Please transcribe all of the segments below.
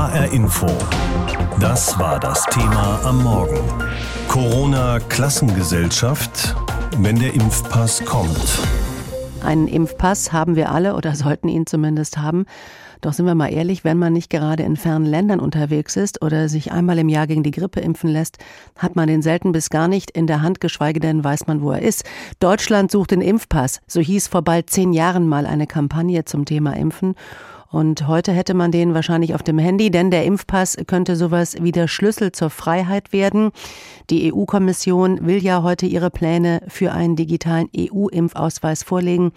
HR Info. Das war das Thema am Morgen. Corona-Klassengesellschaft, wenn der Impfpass kommt. Einen Impfpass haben wir alle oder sollten ihn zumindest haben. Doch sind wir mal ehrlich, wenn man nicht gerade in fernen Ländern unterwegs ist oder sich einmal im Jahr gegen die Grippe impfen lässt, hat man den selten bis gar nicht in der Hand, geschweige denn weiß man, wo er ist. Deutschland sucht den Impfpass. So hieß vor bald zehn Jahren mal eine Kampagne zum Thema Impfen. Und heute hätte man den wahrscheinlich auf dem Handy, denn der Impfpass könnte sowas wie der Schlüssel zur Freiheit werden. Die EU-Kommission will ja heute ihre Pläne für einen digitalen EU-Impfausweis vorlegen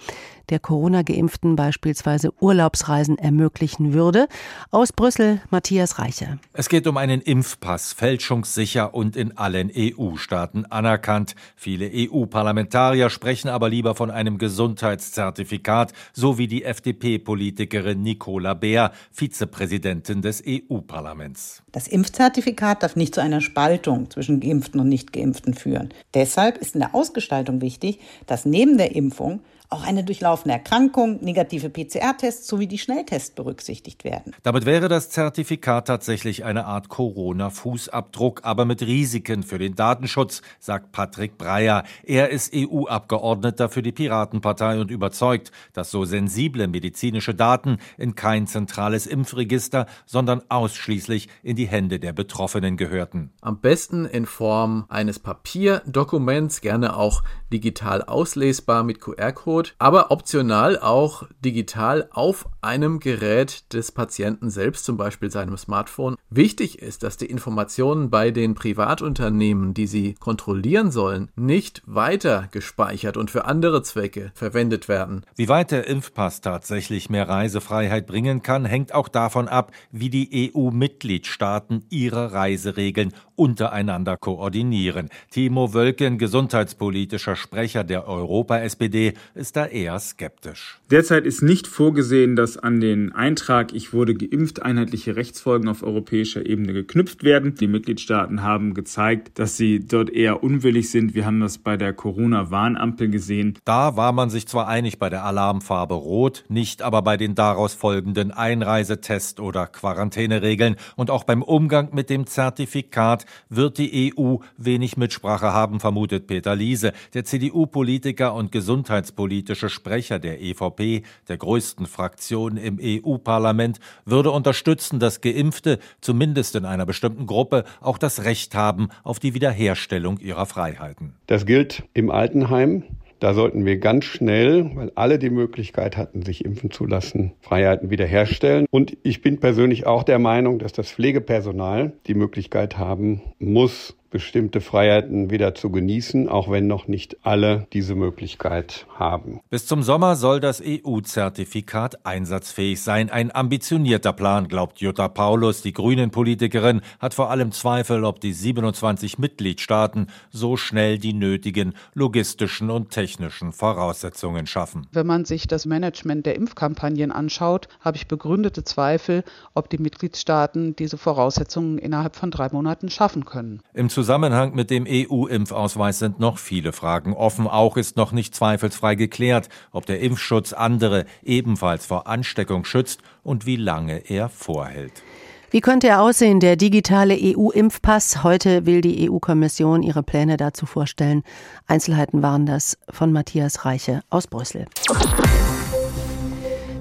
der Corona-Geimpften beispielsweise Urlaubsreisen ermöglichen würde. Aus Brüssel Matthias Reiche. Es geht um einen Impfpass, fälschungssicher und in allen EU-Staaten anerkannt. Viele EU-Parlamentarier sprechen aber lieber von einem Gesundheitszertifikat, so wie die FDP-Politikerin Nicola Beer, Vizepräsidentin des EU-Parlaments. Das Impfzertifikat darf nicht zu einer Spaltung zwischen Geimpften und Nicht-Geimpften führen. Deshalb ist in der Ausgestaltung wichtig, dass neben der Impfung auch eine durchlaufene Erkrankung, negative PCR-Tests sowie die Schnelltests berücksichtigt werden. Damit wäre das Zertifikat tatsächlich eine Art Corona-Fußabdruck, aber mit Risiken für den Datenschutz, sagt Patrick Breyer. Er ist EU-Abgeordneter für die Piratenpartei und überzeugt, dass so sensible medizinische Daten in kein zentrales Impfregister, sondern ausschließlich in die Hände der Betroffenen gehörten. Am besten in Form eines Papierdokuments, gerne auch digital auslesbar mit QR-Code aber optional auch digital auf einem Gerät des Patienten selbst, zum Beispiel seinem Smartphone. Wichtig ist, dass die Informationen bei den Privatunternehmen, die sie kontrollieren sollen, nicht weiter gespeichert und für andere Zwecke verwendet werden. Wie weit der Impfpass tatsächlich mehr Reisefreiheit bringen kann, hängt auch davon ab, wie die EU-Mitgliedstaaten ihre Reiseregeln untereinander koordinieren. Timo Wölken, gesundheitspolitischer Sprecher der Europa-SPD, ist da eher skeptisch. Derzeit ist nicht vorgesehen, dass an den Eintrag Ich wurde geimpft einheitliche Rechtsfolgen auf europäischer Ebene geknüpft werden. Die Mitgliedstaaten haben gezeigt, dass sie dort eher unwillig sind. Wir haben das bei der Corona-Warnampel gesehen. Da war man sich zwar einig bei der Alarmfarbe Rot, nicht aber bei den daraus folgenden Einreisetest- oder Quarantäneregeln und auch beim Umgang mit dem Zertifikat wird die EU wenig Mitsprache haben, vermutet Peter Liese, der CDU-Politiker und gesundheitspolitische Sprecher der EVP, der größten Fraktion im EU-Parlament, würde unterstützen, dass Geimpfte zumindest in einer bestimmten Gruppe auch das Recht haben auf die Wiederherstellung ihrer Freiheiten. Das gilt im Altenheim, da sollten wir ganz schnell, weil alle die Möglichkeit hatten, sich impfen zu lassen, Freiheiten wiederherstellen. Und ich bin persönlich auch der Meinung, dass das Pflegepersonal die Möglichkeit haben muss, bestimmte Freiheiten wieder zu genießen, auch wenn noch nicht alle diese Möglichkeit haben. Bis zum Sommer soll das EU-Zertifikat einsatzfähig sein. Ein ambitionierter Plan, glaubt Jutta Paulus. Die Grünen-Politikerin hat vor allem Zweifel, ob die 27 Mitgliedstaaten so schnell die nötigen logistischen und technischen Voraussetzungen schaffen. Wenn man sich das Management der Impfkampagnen anschaut, habe ich begründete Zweifel, ob die Mitgliedstaaten diese Voraussetzungen innerhalb von drei Monaten schaffen können. Im Zusammenhang mit dem EU-Impfausweis sind noch viele Fragen offen. Auch ist noch nicht zweifelsfrei geklärt, ob der Impfschutz andere ebenfalls vor Ansteckung schützt und wie lange er vorhält. Wie könnte er aussehen, der digitale EU-Impfpass? Heute will die EU-Kommission ihre Pläne dazu vorstellen. Einzelheiten waren das von Matthias Reiche aus Brüssel.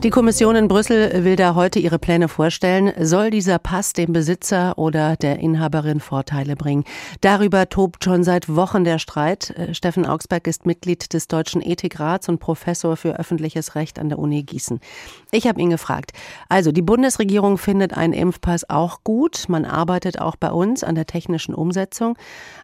Die Kommission in Brüssel will da heute ihre Pläne vorstellen. Soll dieser Pass dem Besitzer oder der Inhaberin Vorteile bringen? Darüber tobt schon seit Wochen der Streit. Äh, Steffen Augsberg ist Mitglied des Deutschen Ethikrats und Professor für öffentliches Recht an der Uni Gießen. Ich habe ihn gefragt. Also, die Bundesregierung findet einen Impfpass auch gut. Man arbeitet auch bei uns an der technischen Umsetzung.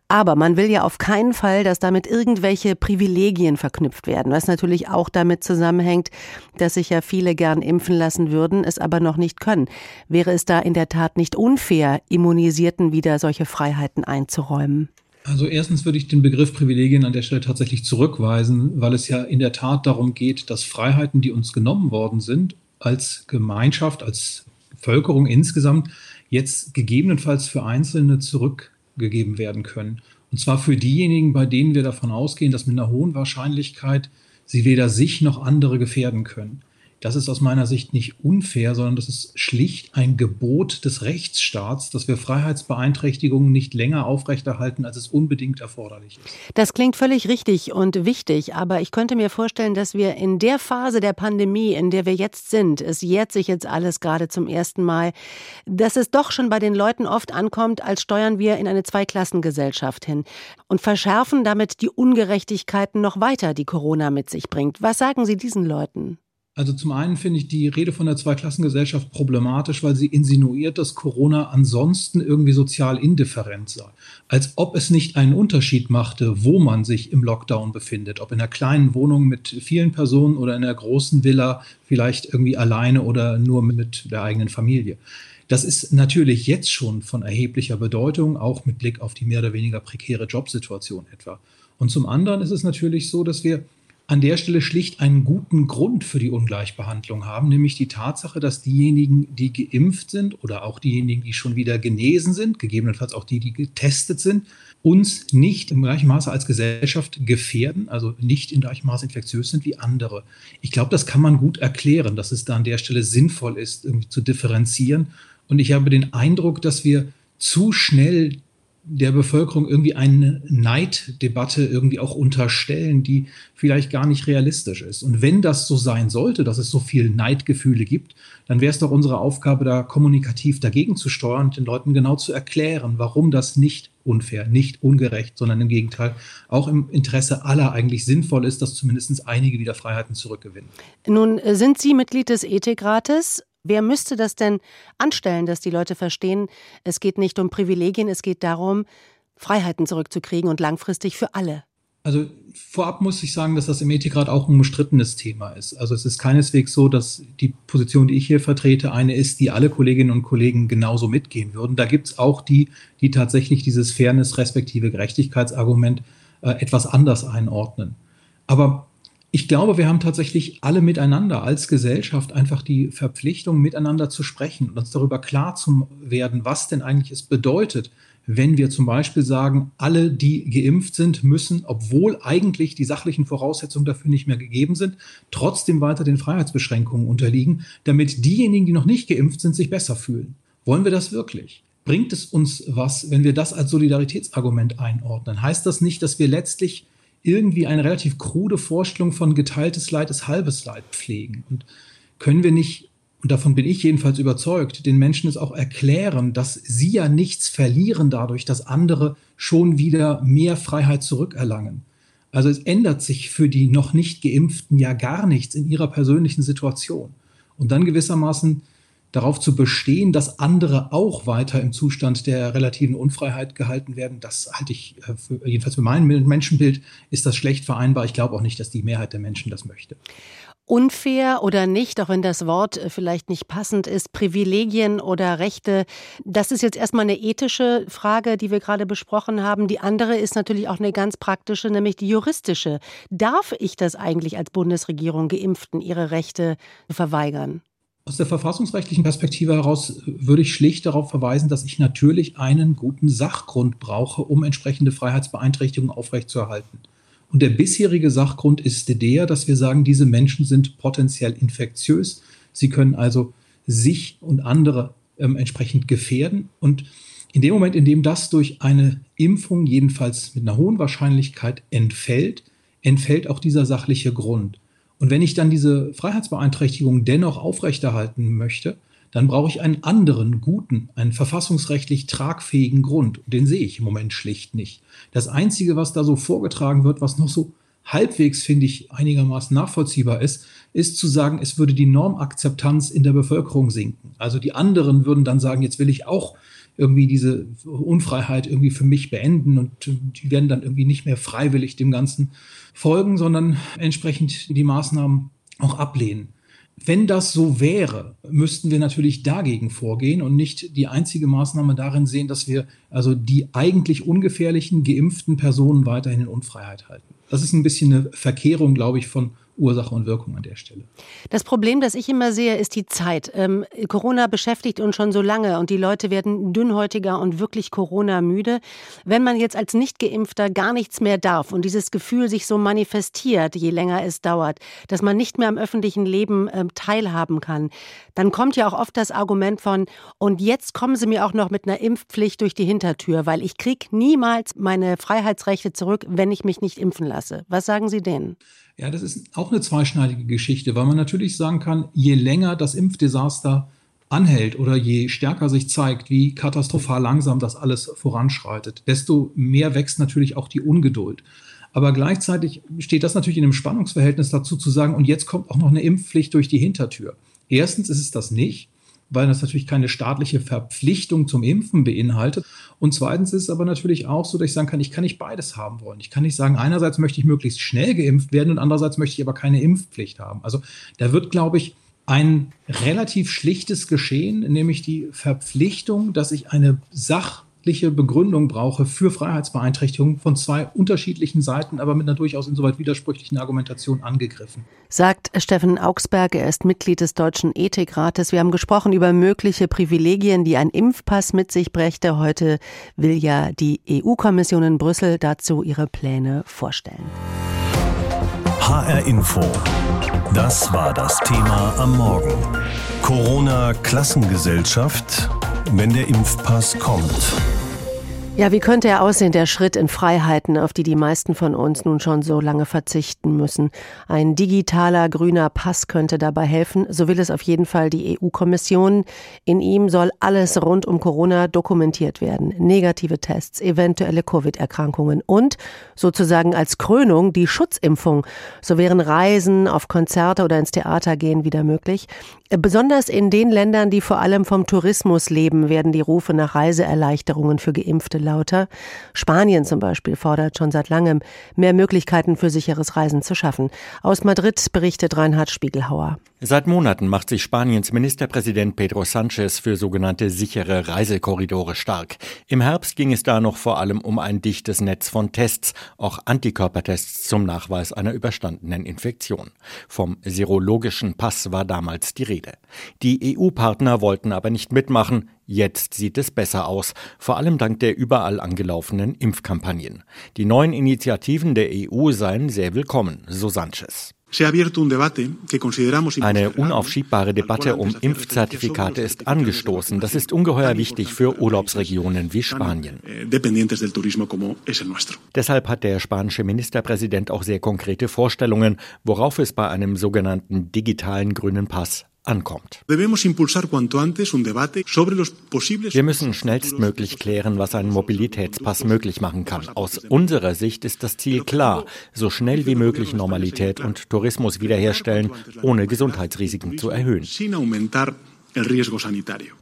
Aber man will ja auf keinen Fall, dass damit irgendwelche Privilegien verknüpft werden, was natürlich auch damit zusammenhängt, dass sich ja viele gern impfen lassen würden, es aber noch nicht können. Wäre es da in der Tat nicht unfair, Immunisierten wieder solche Freiheiten einzuräumen? Also erstens würde ich den Begriff Privilegien an der Stelle tatsächlich zurückweisen, weil es ja in der Tat darum geht, dass Freiheiten, die uns genommen worden sind, als Gemeinschaft, als Bevölkerung insgesamt, jetzt gegebenenfalls für Einzelne zurück gegeben werden können. Und zwar für diejenigen, bei denen wir davon ausgehen, dass mit einer hohen Wahrscheinlichkeit sie weder sich noch andere gefährden können. Das ist aus meiner Sicht nicht unfair, sondern das ist schlicht ein Gebot des Rechtsstaats, dass wir Freiheitsbeeinträchtigungen nicht länger aufrechterhalten, als es unbedingt erforderlich ist. Das klingt völlig richtig und wichtig, aber ich könnte mir vorstellen, dass wir in der Phase der Pandemie, in der wir jetzt sind, es jährt sich jetzt alles gerade zum ersten Mal, dass es doch schon bei den Leuten oft ankommt, als steuern wir in eine Zweiklassengesellschaft hin und verschärfen damit die Ungerechtigkeiten noch weiter, die Corona mit sich bringt. Was sagen Sie diesen Leuten? Also zum einen finde ich die Rede von der Zweiklassengesellschaft problematisch, weil sie insinuiert, dass Corona ansonsten irgendwie sozial indifferent sei. Als ob es nicht einen Unterschied machte, wo man sich im Lockdown befindet. Ob in einer kleinen Wohnung mit vielen Personen oder in einer großen Villa, vielleicht irgendwie alleine oder nur mit der eigenen Familie. Das ist natürlich jetzt schon von erheblicher Bedeutung, auch mit Blick auf die mehr oder weniger prekäre Jobsituation etwa. Und zum anderen ist es natürlich so, dass wir an der Stelle schlicht einen guten Grund für die Ungleichbehandlung haben, nämlich die Tatsache, dass diejenigen, die geimpft sind oder auch diejenigen, die schon wieder genesen sind, gegebenenfalls auch die, die getestet sind, uns nicht im gleichen Maße als Gesellschaft gefährden, also nicht in gleichem Maße infektiös sind wie andere. Ich glaube, das kann man gut erklären, dass es da an der Stelle sinnvoll ist, irgendwie zu differenzieren. Und ich habe den Eindruck, dass wir zu schnell der Bevölkerung irgendwie eine Neiddebatte irgendwie auch unterstellen, die vielleicht gar nicht realistisch ist. Und wenn das so sein sollte, dass es so viel Neidgefühle gibt, dann wäre es doch unsere Aufgabe, da kommunikativ dagegen zu steuern und den Leuten genau zu erklären, warum das nicht unfair, nicht ungerecht, sondern im Gegenteil auch im Interesse aller eigentlich sinnvoll ist, dass zumindest einige wieder Freiheiten zurückgewinnen. Nun äh, sind Sie Mitglied des Ethikrates. Wer müsste das denn anstellen, dass die Leute verstehen, es geht nicht um Privilegien, es geht darum, Freiheiten zurückzukriegen und langfristig für alle? Also vorab muss ich sagen, dass das im Ethikrat auch ein umstrittenes Thema ist. Also es ist keineswegs so, dass die Position, die ich hier vertrete, eine ist, die alle Kolleginnen und Kollegen genauso mitgehen würden. Da gibt es auch die, die tatsächlich dieses Fairness respektive Gerechtigkeitsargument äh, etwas anders einordnen. Aber ich glaube, wir haben tatsächlich alle miteinander als Gesellschaft einfach die Verpflichtung, miteinander zu sprechen und uns darüber klar zu werden, was denn eigentlich es bedeutet, wenn wir zum Beispiel sagen, alle, die geimpft sind, müssen, obwohl eigentlich die sachlichen Voraussetzungen dafür nicht mehr gegeben sind, trotzdem weiter den Freiheitsbeschränkungen unterliegen, damit diejenigen, die noch nicht geimpft sind, sich besser fühlen. Wollen wir das wirklich? Bringt es uns was, wenn wir das als Solidaritätsargument einordnen? Heißt das nicht, dass wir letztlich irgendwie eine relativ krude Vorstellung von geteiltes Leid ist halbes Leid pflegen. Und können wir nicht, und davon bin ich jedenfalls überzeugt, den Menschen es auch erklären, dass sie ja nichts verlieren dadurch, dass andere schon wieder mehr Freiheit zurückerlangen. Also es ändert sich für die noch nicht geimpften ja gar nichts in ihrer persönlichen Situation. Und dann gewissermaßen darauf zu bestehen, dass andere auch weiter im Zustand der relativen Unfreiheit gehalten werden, das halte ich, äh, für, jedenfalls für mein Menschenbild, ist das schlecht vereinbar. Ich glaube auch nicht, dass die Mehrheit der Menschen das möchte. Unfair oder nicht, auch wenn das Wort äh, vielleicht nicht passend ist, Privilegien oder Rechte, das ist jetzt erstmal eine ethische Frage, die wir gerade besprochen haben. Die andere ist natürlich auch eine ganz praktische, nämlich die juristische. Darf ich das eigentlich als Bundesregierung Geimpften ihre Rechte verweigern? Aus der verfassungsrechtlichen Perspektive heraus würde ich schlicht darauf verweisen, dass ich natürlich einen guten Sachgrund brauche, um entsprechende Freiheitsbeeinträchtigungen aufrechtzuerhalten. Und der bisherige Sachgrund ist der, dass wir sagen, diese Menschen sind potenziell infektiös. Sie können also sich und andere ähm, entsprechend gefährden. Und in dem Moment, in dem das durch eine Impfung jedenfalls mit einer hohen Wahrscheinlichkeit entfällt, entfällt auch dieser sachliche Grund. Und wenn ich dann diese Freiheitsbeeinträchtigung dennoch aufrechterhalten möchte, dann brauche ich einen anderen, guten, einen verfassungsrechtlich tragfähigen Grund. Den sehe ich im Moment schlicht nicht. Das Einzige, was da so vorgetragen wird, was noch so halbwegs, finde ich, einigermaßen nachvollziehbar ist, ist zu sagen, es würde die Normakzeptanz in der Bevölkerung sinken. Also die anderen würden dann sagen, jetzt will ich auch irgendwie diese Unfreiheit irgendwie für mich beenden und die werden dann irgendwie nicht mehr freiwillig dem Ganzen folgen, sondern entsprechend die Maßnahmen auch ablehnen. Wenn das so wäre, müssten wir natürlich dagegen vorgehen und nicht die einzige Maßnahme darin sehen, dass wir also die eigentlich ungefährlichen geimpften Personen weiterhin in Unfreiheit halten. Das ist ein bisschen eine Verkehrung, glaube ich, von Ursache und Wirkung an der Stelle. Das Problem, das ich immer sehe, ist die Zeit. Ähm, Corona beschäftigt uns schon so lange und die Leute werden dünnhäutiger und wirklich Corona-müde. Wenn man jetzt als Nicht-Geimpfter gar nichts mehr darf und dieses Gefühl sich so manifestiert, je länger es dauert, dass man nicht mehr am öffentlichen Leben ähm, teilhaben kann, dann kommt ja auch oft das Argument von, und jetzt kommen Sie mir auch noch mit einer Impfpflicht durch die Hintertür, weil ich kriege niemals meine Freiheitsrechte zurück, wenn ich mich nicht impfen lasse. Was sagen Sie denen? Ja, das ist auch eine zweischneidige Geschichte, weil man natürlich sagen kann, je länger das Impfdesaster anhält oder je stärker sich zeigt, wie katastrophal langsam das alles voranschreitet, desto mehr wächst natürlich auch die Ungeduld. Aber gleichzeitig steht das natürlich in einem Spannungsverhältnis dazu zu sagen, und jetzt kommt auch noch eine Impfpflicht durch die Hintertür. Erstens ist es das nicht weil das natürlich keine staatliche Verpflichtung zum Impfen beinhaltet. Und zweitens ist es aber natürlich auch so, dass ich sagen kann, ich kann nicht beides haben wollen. Ich kann nicht sagen, einerseits möchte ich möglichst schnell geimpft werden und andererseits möchte ich aber keine Impfpflicht haben. Also da wird, glaube ich, ein relativ schlichtes Geschehen, nämlich die Verpflichtung, dass ich eine Sach rechtliche Begründung brauche für Freiheitsbeeinträchtigungen von zwei unterschiedlichen Seiten, aber mit einer durchaus insoweit widersprüchlichen Argumentation angegriffen. Sagt Steffen Augsberg, er ist Mitglied des Deutschen Ethikrates. Wir haben gesprochen über mögliche Privilegien, die ein Impfpass mit sich brächte. Heute will ja die EU-Kommission in Brüssel dazu ihre Pläne vorstellen. HR Info. Das war das Thema am Morgen. Corona-Klassengesellschaft, wenn der Impfpass kommt. Ja, wie könnte er aussehen, der Schritt in Freiheiten, auf die die meisten von uns nun schon so lange verzichten müssen? Ein digitaler grüner Pass könnte dabei helfen, so will es auf jeden Fall die EU-Kommission. In ihm soll alles rund um Corona dokumentiert werden. Negative Tests, eventuelle Covid-Erkrankungen und sozusagen als Krönung die Schutzimpfung. So wären Reisen auf Konzerte oder ins Theater gehen wieder möglich. Besonders in den Ländern, die vor allem vom Tourismus leben, werden die Rufe nach Reiseerleichterungen für Geimpfte lauter. Spanien zum Beispiel fordert schon seit langem, mehr Möglichkeiten für sicheres Reisen zu schaffen. Aus Madrid berichtet Reinhard Spiegelhauer. Seit Monaten macht sich Spaniens Ministerpräsident Pedro Sánchez für sogenannte sichere Reisekorridore stark. Im Herbst ging es da noch vor allem um ein dichtes Netz von Tests, auch Antikörpertests zum Nachweis einer überstandenen Infektion. Vom serologischen Pass war damals die Rede. Die EU-Partner wollten aber nicht mitmachen. Jetzt sieht es besser aus, vor allem dank der überall angelaufenen Impfkampagnen. Die neuen Initiativen der EU seien sehr willkommen, so Sanchez. Eine unaufschiebbare Debatte um Impfzertifikate ist angestoßen. Das ist ungeheuer wichtig für Urlaubsregionen wie Spanien. Eh, Deshalb hat der spanische Ministerpräsident auch sehr konkrete Vorstellungen, worauf es bei einem sogenannten digitalen grünen Pass ankommt. Wir müssen schnellstmöglich klären, was ein Mobilitätspass möglich machen kann. Aus unserer Sicht ist das Ziel klar, so schnell wie möglich Normalität und Tourismus wiederherstellen, ohne Gesundheitsrisiken zu erhöhen.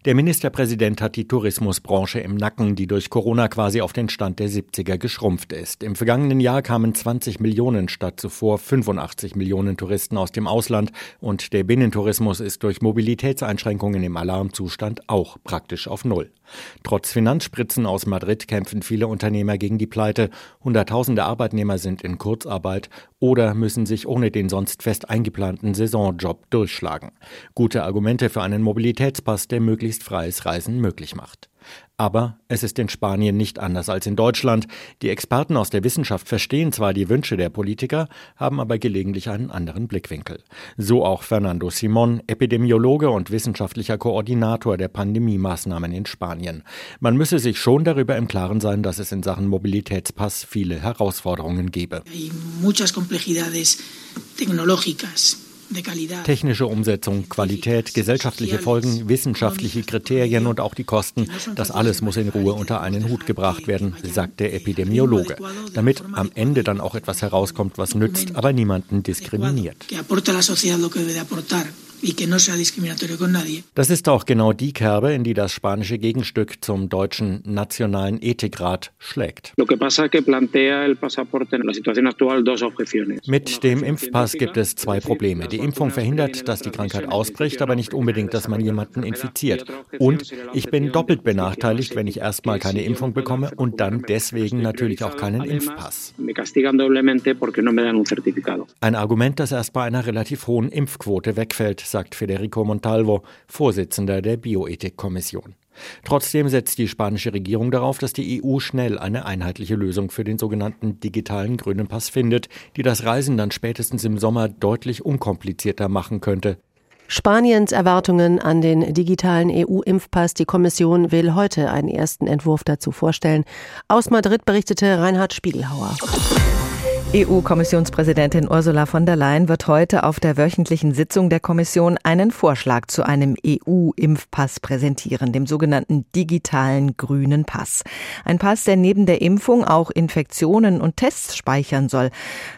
Der Ministerpräsident hat die Tourismusbranche im Nacken, die durch Corona quasi auf den Stand der 70er geschrumpft ist. Im vergangenen Jahr kamen 20 Millionen statt zuvor 85 Millionen Touristen aus dem Ausland und der Binnentourismus ist durch Mobilitätseinschränkungen im Alarmzustand auch praktisch auf Null. Trotz Finanzspritzen aus Madrid kämpfen viele Unternehmer gegen die Pleite. Hunderttausende Arbeitnehmer sind in Kurzarbeit oder müssen sich ohne den sonst fest eingeplanten Saisonjob durchschlagen. Gute Argumente für einen Mobilitätspass, der möglichst freies Reisen möglich macht. Aber es ist in Spanien nicht anders als in Deutschland. Die Experten aus der Wissenschaft verstehen zwar die Wünsche der Politiker, haben aber gelegentlich einen anderen Blickwinkel. So auch Fernando Simon, Epidemiologe und wissenschaftlicher Koordinator der Pandemiemaßnahmen in Spanien. Man müsse sich schon darüber im Klaren sein, dass es in Sachen Mobilitätspass viele Herausforderungen gebe. Muchas complejidades tecnológicas Technische Umsetzung, Qualität, gesellschaftliche Folgen, wissenschaftliche Kriterien und auch die Kosten, das alles muss in Ruhe unter einen Hut gebracht werden, sagt der Epidemiologe, damit am Ende dann auch etwas herauskommt, was nützt, aber niemanden diskriminiert. Das ist auch genau die Kerbe, in die das spanische Gegenstück zum deutschen Nationalen Ethikrat schlägt. Mit dem Impfpass gibt es zwei Probleme. Die Impfung verhindert, dass die Krankheit ausbricht, aber nicht unbedingt, dass man jemanden infiziert. Und ich bin doppelt benachteiligt, wenn ich erstmal keine Impfung bekomme und dann deswegen natürlich auch keinen Impfpass. Ein Argument, das erst bei einer relativ hohen Impfquote wegfällt, sagt Federico Montalvo, Vorsitzender der Bioethikkommission. Trotzdem setzt die spanische Regierung darauf, dass die EU schnell eine einheitliche Lösung für den sogenannten digitalen grünen Pass findet, die das Reisen dann spätestens im Sommer deutlich unkomplizierter machen könnte. Spaniens Erwartungen an den digitalen EU-Impfpass. Die Kommission will heute einen ersten Entwurf dazu vorstellen. Aus Madrid berichtete Reinhard Spiegelhauer. EU-Kommissionspräsidentin Ursula von der Leyen wird heute auf der wöchentlichen Sitzung der Kommission einen Vorschlag zu einem EU-Impfpass präsentieren, dem sogenannten digitalen grünen Pass. Ein Pass, der neben der Impfung auch Infektionen und Tests speichern soll,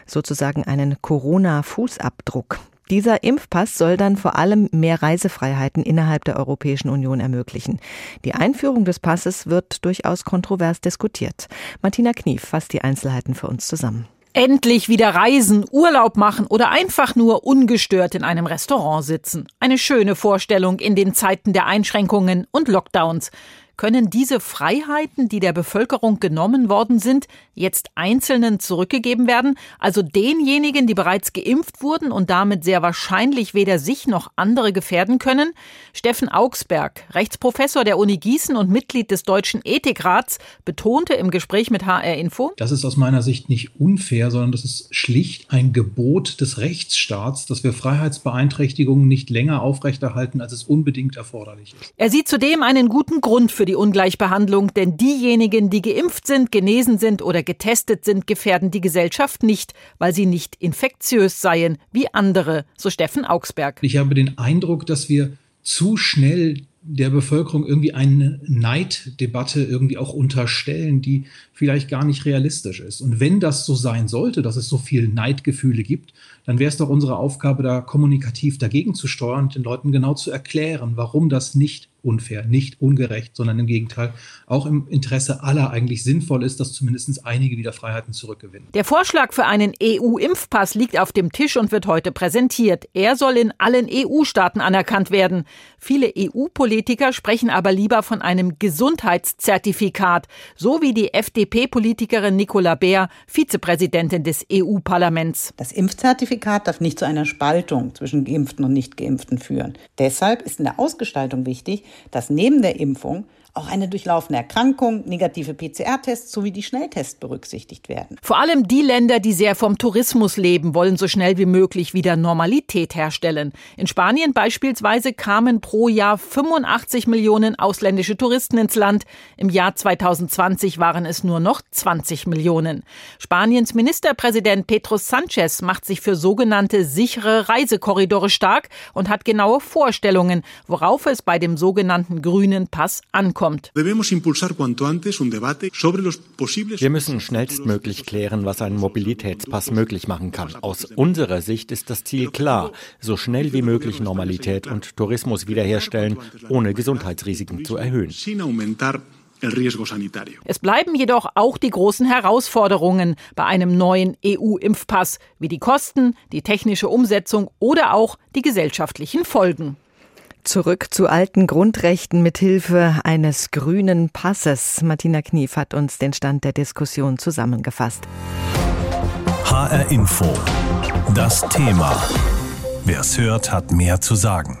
sozusagen einen Corona-Fußabdruck. Dieser Impfpass soll dann vor allem mehr Reisefreiheiten innerhalb der Europäischen Union ermöglichen. Die Einführung des Passes wird durchaus kontrovers diskutiert. Martina Knief fasst die Einzelheiten für uns zusammen. Endlich wieder reisen, Urlaub machen oder einfach nur ungestört in einem Restaurant sitzen. Eine schöne Vorstellung in den Zeiten der Einschränkungen und Lockdowns. Können diese Freiheiten, die der Bevölkerung genommen worden sind, jetzt Einzelnen zurückgegeben werden, also denjenigen, die bereits geimpft wurden und damit sehr wahrscheinlich weder sich noch andere gefährden können? Steffen Augsberg, Rechtsprofessor der Uni Gießen und Mitglied des Deutschen Ethikrats, betonte im Gespräch mit HR Info, das ist aus meiner Sicht nicht unfair, sondern das ist schlicht ein Gebot des Rechtsstaats, dass wir Freiheitsbeeinträchtigungen nicht länger aufrechterhalten, als es unbedingt erforderlich ist. Er sieht zudem einen guten Grund für die Ungleichbehandlung, denn diejenigen, die geimpft sind, genesen sind oder getestet sind, gefährden die Gesellschaft nicht, weil sie nicht infektiös seien wie andere, so Steffen Augsberg. Ich habe den Eindruck, dass wir zu schnell der Bevölkerung irgendwie eine Neiddebatte irgendwie auch unterstellen, die vielleicht gar nicht realistisch ist. Und wenn das so sein sollte, dass es so viel Neidgefühle gibt, dann wäre es doch unsere Aufgabe, da kommunikativ dagegen zu steuern und den Leuten genau zu erklären, warum das nicht unfair, nicht ungerecht, sondern im Gegenteil auch im Interesse aller eigentlich sinnvoll ist, dass zumindest einige wieder Freiheiten zurückgewinnen. Der Vorschlag für einen EU-Impfpass liegt auf dem Tisch und wird heute präsentiert. Er soll in allen EU-Staaten anerkannt werden. Viele EU-Politiker sprechen aber lieber von einem Gesundheitszertifikat, so wie die FDP-Politikerin Nicola Beer, Vizepräsidentin des EU-Parlaments. Das Impfzertifikat darf nicht zu einer Spaltung zwischen Geimpften und Nicht-Geimpften führen. Deshalb ist in der Ausgestaltung wichtig, dass neben der Impfung auch eine durchlaufene Erkrankung, negative PCR-Tests sowie die Schnelltests berücksichtigt werden. Vor allem die Länder, die sehr vom Tourismus leben, wollen so schnell wie möglich wieder Normalität herstellen. In Spanien beispielsweise kamen pro Jahr 85 Millionen ausländische Touristen ins Land. Im Jahr 2020 waren es nur noch 20 Millionen. Spaniens Ministerpräsident Pedro Sanchez macht sich für sogenannte sichere Reisekorridore stark und hat genaue Vorstellungen, worauf es bei dem sogenannten grünen Pass ankommt kommt. Wir müssen schnellstmöglich klären, was ein Mobilitätspass möglich machen kann. Aus unserer Sicht ist das Ziel klar, so schnell wie möglich Normalität und Tourismus wiederherstellen, ohne Gesundheitsrisiken zu erhöhen. Es bleiben jedoch auch die großen Herausforderungen bei einem neuen EU-Impfpass, wie die Kosten, die technische Umsetzung oder auch die gesellschaftlichen Folgen. Zurück zu alten Grundrechten mit Hilfe eines grünen Passes. Martina Knief hat uns den Stand der Diskussion zusammengefasst. HR Info. Das Thema. Wer es hört, hat mehr zu sagen.